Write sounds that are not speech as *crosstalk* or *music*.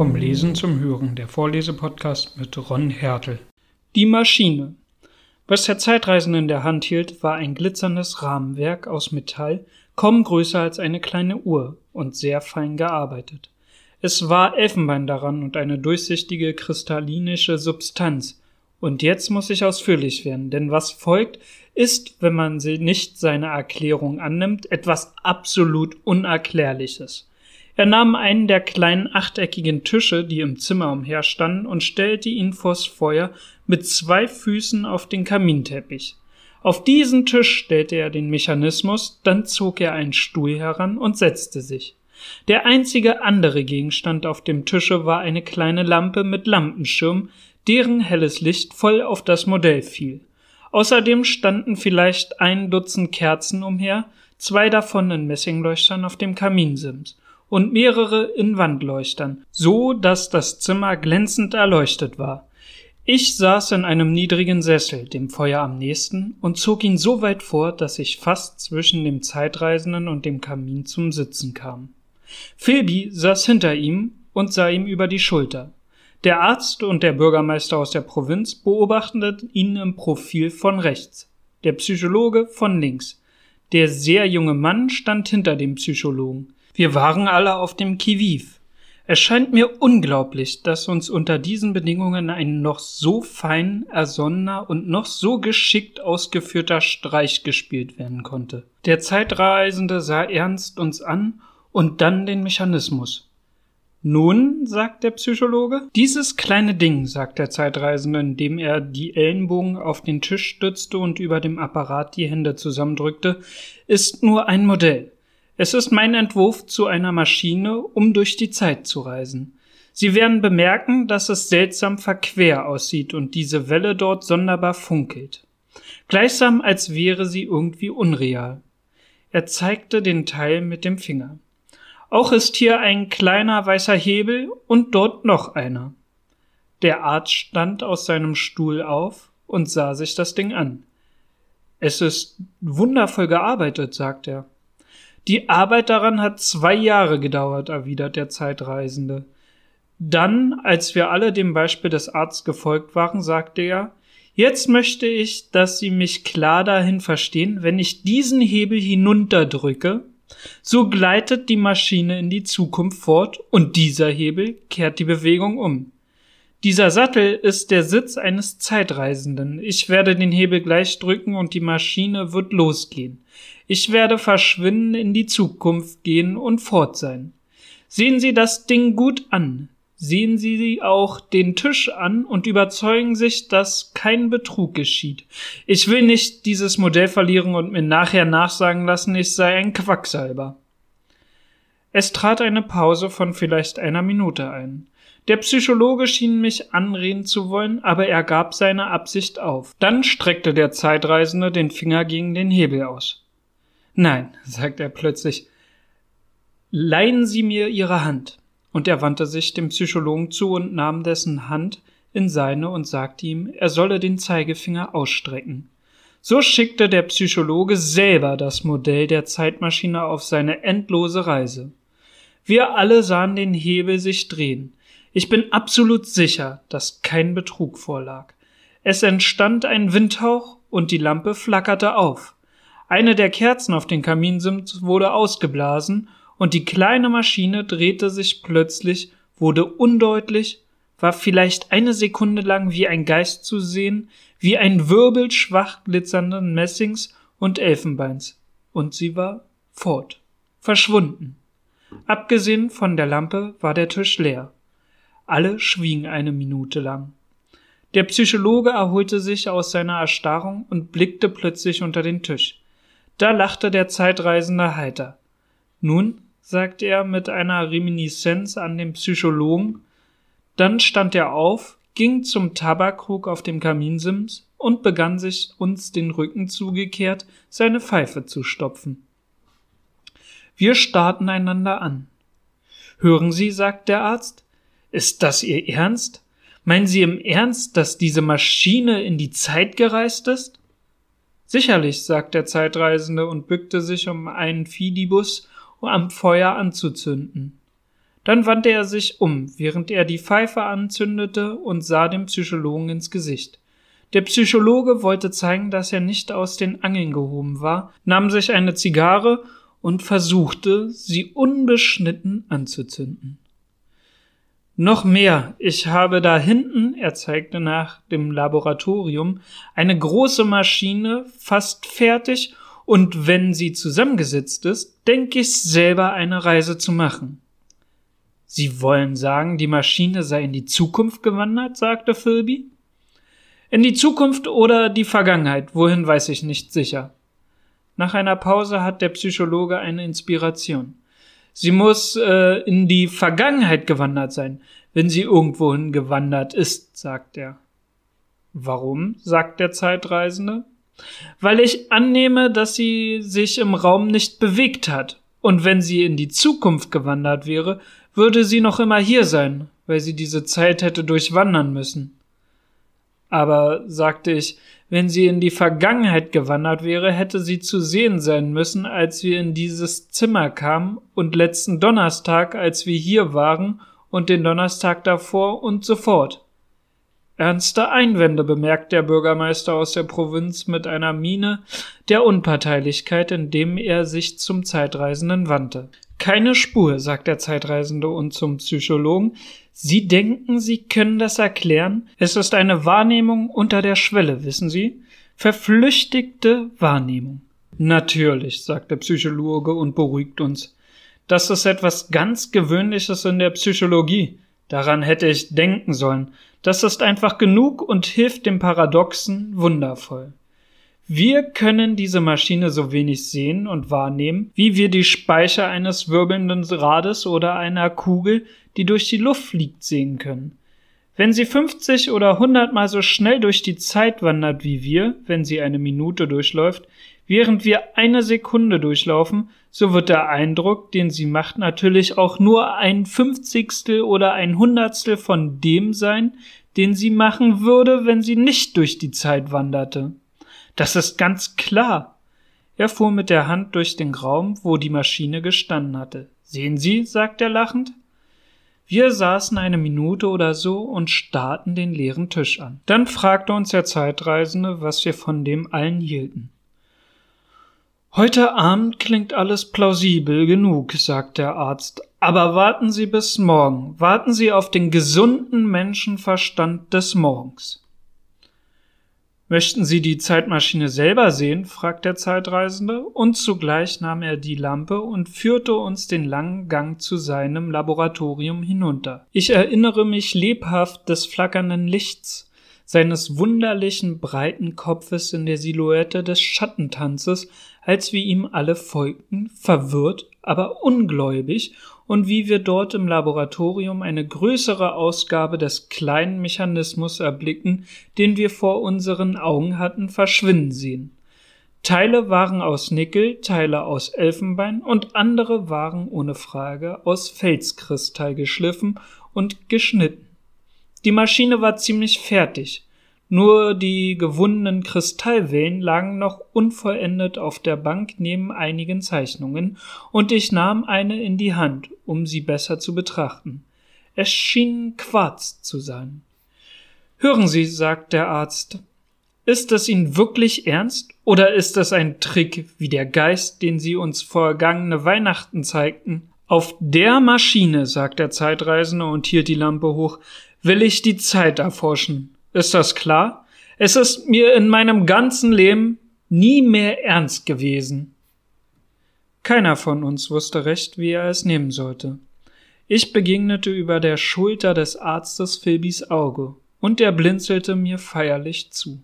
Vom Lesen zum Hören, der Vorlesepodcast mit Ron Hertel. Die Maschine. Was der Zeitreisende in der Hand hielt, war ein glitzerndes Rahmenwerk aus Metall, kaum größer als eine kleine Uhr und sehr fein gearbeitet. Es war Elfenbein daran und eine durchsichtige kristallinische Substanz. Und jetzt muss ich ausführlich werden, denn was folgt, ist, wenn man sie nicht seine Erklärung annimmt, etwas absolut Unerklärliches. Er nahm einen der kleinen achteckigen Tische, die im Zimmer umherstanden, und stellte ihn vors Feuer mit zwei Füßen auf den Kaminteppich. Auf diesen Tisch stellte er den Mechanismus, dann zog er einen Stuhl heran und setzte sich. Der einzige andere Gegenstand auf dem Tische war eine kleine Lampe mit Lampenschirm, deren helles Licht voll auf das Modell fiel. Außerdem standen vielleicht ein Dutzend Kerzen umher, zwei davon in Messingleuchtern auf dem Kaminsims und mehrere in Wandleuchtern, so dass das Zimmer glänzend erleuchtet war. Ich saß in einem niedrigen Sessel, dem Feuer am nächsten, und zog ihn so weit vor, dass ich fast zwischen dem Zeitreisenden und dem Kamin zum Sitzen kam. Philby saß hinter ihm und sah ihm über die Schulter. Der Arzt und der Bürgermeister aus der Provinz beobachteten ihn im Profil von rechts, der Psychologe von links. Der sehr junge Mann stand hinter dem Psychologen. Wir waren alle auf dem Kiviv. Es scheint mir unglaublich, dass uns unter diesen Bedingungen ein noch so fein ersonnener und noch so geschickt ausgeführter Streich gespielt werden konnte. Der Zeitreisende sah ernst uns an und dann den Mechanismus. Nun, sagt der Psychologe, dieses kleine Ding, sagt der Zeitreisende, indem er die Ellenbogen auf den Tisch stützte und über dem Apparat die Hände zusammendrückte, ist nur ein Modell. Es ist mein Entwurf zu einer Maschine, um durch die Zeit zu reisen. Sie werden bemerken, dass es seltsam verquer aussieht und diese Welle dort sonderbar funkelt. Gleichsam als wäre sie irgendwie unreal. Er zeigte den Teil mit dem Finger. Auch ist hier ein kleiner weißer Hebel und dort noch einer. Der Arzt stand aus seinem Stuhl auf und sah sich das Ding an. Es ist wundervoll gearbeitet, sagt er. Die Arbeit daran hat zwei Jahre gedauert, erwidert der Zeitreisende. Dann, als wir alle dem Beispiel des Arztes gefolgt waren, sagte er, Jetzt möchte ich, dass Sie mich klar dahin verstehen, wenn ich diesen Hebel hinunterdrücke, so gleitet die Maschine in die Zukunft fort und dieser Hebel kehrt die Bewegung um. Dieser Sattel ist der Sitz eines Zeitreisenden. Ich werde den Hebel gleich drücken und die Maschine wird losgehen. Ich werde verschwinden in die Zukunft gehen und fort sein. Sehen Sie das Ding gut an. Sehen Sie auch den Tisch an und überzeugen sich, dass kein Betrug geschieht. Ich will nicht dieses Modell verlieren und mir nachher nachsagen lassen, ich sei ein Quacksalber. Es trat eine Pause von vielleicht einer Minute ein. Der Psychologe schien mich anreden zu wollen, aber er gab seine Absicht auf. Dann streckte der Zeitreisende den Finger gegen den Hebel aus. Nein, *laughs* sagte er plötzlich, leihen Sie mir Ihre Hand. Und er wandte sich dem Psychologen zu und nahm dessen Hand in seine und sagte ihm, er solle den Zeigefinger ausstrecken. So schickte der Psychologe selber das Modell der Zeitmaschine auf seine endlose Reise. Wir alle sahen den Hebel sich drehen. Ich bin absolut sicher, dass kein Betrug vorlag. Es entstand ein Windhauch und die Lampe flackerte auf. Eine der Kerzen auf den Kaminsims wurde ausgeblasen und die kleine Maschine drehte sich plötzlich, wurde undeutlich, war vielleicht eine Sekunde lang wie ein Geist zu sehen, wie ein Wirbel schwach glitzernden Messings und Elfenbeins. Und sie war fort, verschwunden. Abgesehen von der Lampe war der Tisch leer. Alle schwiegen eine Minute lang. Der Psychologe erholte sich aus seiner Erstarrung und blickte plötzlich unter den Tisch. Da lachte der Zeitreisende heiter. Nun, sagte er mit einer Reminiszenz an den Psychologen, dann stand er auf, ging zum Tabakkrug auf dem Kaminsims und begann sich uns den Rücken zugekehrt seine Pfeife zu stopfen. Wir starrten einander an. Hören Sie, sagt der Arzt, ist das Ihr Ernst? Meinen Sie im Ernst, dass diese Maschine in die Zeit gereist ist? Sicherlich, sagt der Zeitreisende und bückte sich, um einen Fidibus am Feuer anzuzünden. Dann wandte er sich um, während er die Pfeife anzündete und sah dem Psychologen ins Gesicht. Der Psychologe wollte zeigen, dass er nicht aus den Angeln gehoben war, nahm sich eine Zigarre und versuchte, sie unbeschnitten anzuzünden. Noch mehr, ich habe da hinten, er zeigte nach dem Laboratorium, eine große Maschine, fast fertig, und wenn sie zusammengesetzt ist, denke ich selber eine Reise zu machen. Sie wollen sagen, die Maschine sei in die Zukunft gewandert, sagte Philby. In die Zukunft oder die Vergangenheit, wohin weiß ich nicht sicher. Nach einer Pause hat der Psychologe eine Inspiration. Sie muss äh, in die Vergangenheit gewandert sein, wenn sie irgendwohin gewandert ist, sagt er. Warum? sagt der Zeitreisende. Weil ich annehme, dass sie sich im Raum nicht bewegt hat. Und wenn sie in die Zukunft gewandert wäre, würde sie noch immer hier sein, weil sie diese Zeit hätte durchwandern müssen. Aber, sagte ich, wenn sie in die Vergangenheit gewandert wäre, hätte sie zu sehen sein müssen, als wir in dieses Zimmer kamen und letzten Donnerstag, als wir hier waren und den Donnerstag davor und so fort. Ernste Einwände bemerkt der Bürgermeister aus der Provinz mit einer Miene der Unparteilichkeit, indem er sich zum Zeitreisenden wandte. Keine Spur, sagt der Zeitreisende und zum Psychologen. Sie denken, Sie können das erklären? Es ist eine Wahrnehmung unter der Schwelle, wissen Sie? Verflüchtigte Wahrnehmung. Natürlich, sagt der Psychologe und beruhigt uns. Das ist etwas ganz Gewöhnliches in der Psychologie. Daran hätte ich denken sollen. Das ist einfach genug und hilft dem Paradoxen wundervoll. Wir können diese Maschine so wenig sehen und wahrnehmen, wie wir die Speicher eines wirbelnden Rades oder einer Kugel, die durch die Luft fliegt, sehen können. Wenn sie 50 oder 100 mal so schnell durch die Zeit wandert wie wir, wenn sie eine Minute durchläuft, Während wir eine Sekunde durchlaufen, so wird der Eindruck, den sie macht, natürlich auch nur ein Fünfzigstel oder ein Hundertstel von dem sein, den sie machen würde, wenn sie nicht durch die Zeit wanderte. Das ist ganz klar. Er fuhr mit der Hand durch den Raum, wo die Maschine gestanden hatte. Sehen Sie, sagt er lachend. Wir saßen eine Minute oder so und starrten den leeren Tisch an. Dann fragte uns der Zeitreisende, was wir von dem allen hielten. Heute Abend klingt alles plausibel genug, sagt der Arzt. Aber warten Sie bis morgen. Warten Sie auf den gesunden Menschenverstand des Morgens. Möchten Sie die Zeitmaschine selber sehen? fragt der Zeitreisende, und zugleich nahm er die Lampe und führte uns den langen Gang zu seinem Laboratorium hinunter. Ich erinnere mich lebhaft des flackernden Lichts, seines wunderlichen breiten Kopfes in der Silhouette des Schattentanzes, als wir ihm alle folgten, verwirrt, aber ungläubig, und wie wir dort im Laboratorium eine größere Ausgabe des kleinen Mechanismus erblicken, den wir vor unseren Augen hatten verschwinden sehen. Teile waren aus Nickel, Teile aus Elfenbein und andere waren ohne Frage aus Felskristall geschliffen und geschnitten. Die Maschine war ziemlich fertig. Nur die gewundenen Kristallwellen lagen noch unvollendet auf der Bank neben einigen Zeichnungen, und ich nahm eine in die Hand, um sie besser zu betrachten. Es schien Quarz zu sein. Hören Sie, sagt der Arzt, ist es Ihnen wirklich ernst, oder ist es ein Trick wie der Geist, den Sie uns vergangene Weihnachten zeigten? Auf der Maschine, sagt der Zeitreisende und hielt die Lampe hoch, will ich die Zeit erforschen. Ist das klar? Es ist mir in meinem ganzen Leben nie mehr ernst gewesen. Keiner von uns wusste recht, wie er es nehmen sollte. Ich begegnete über der Schulter des Arztes Philbys Auge, und er blinzelte mir feierlich zu.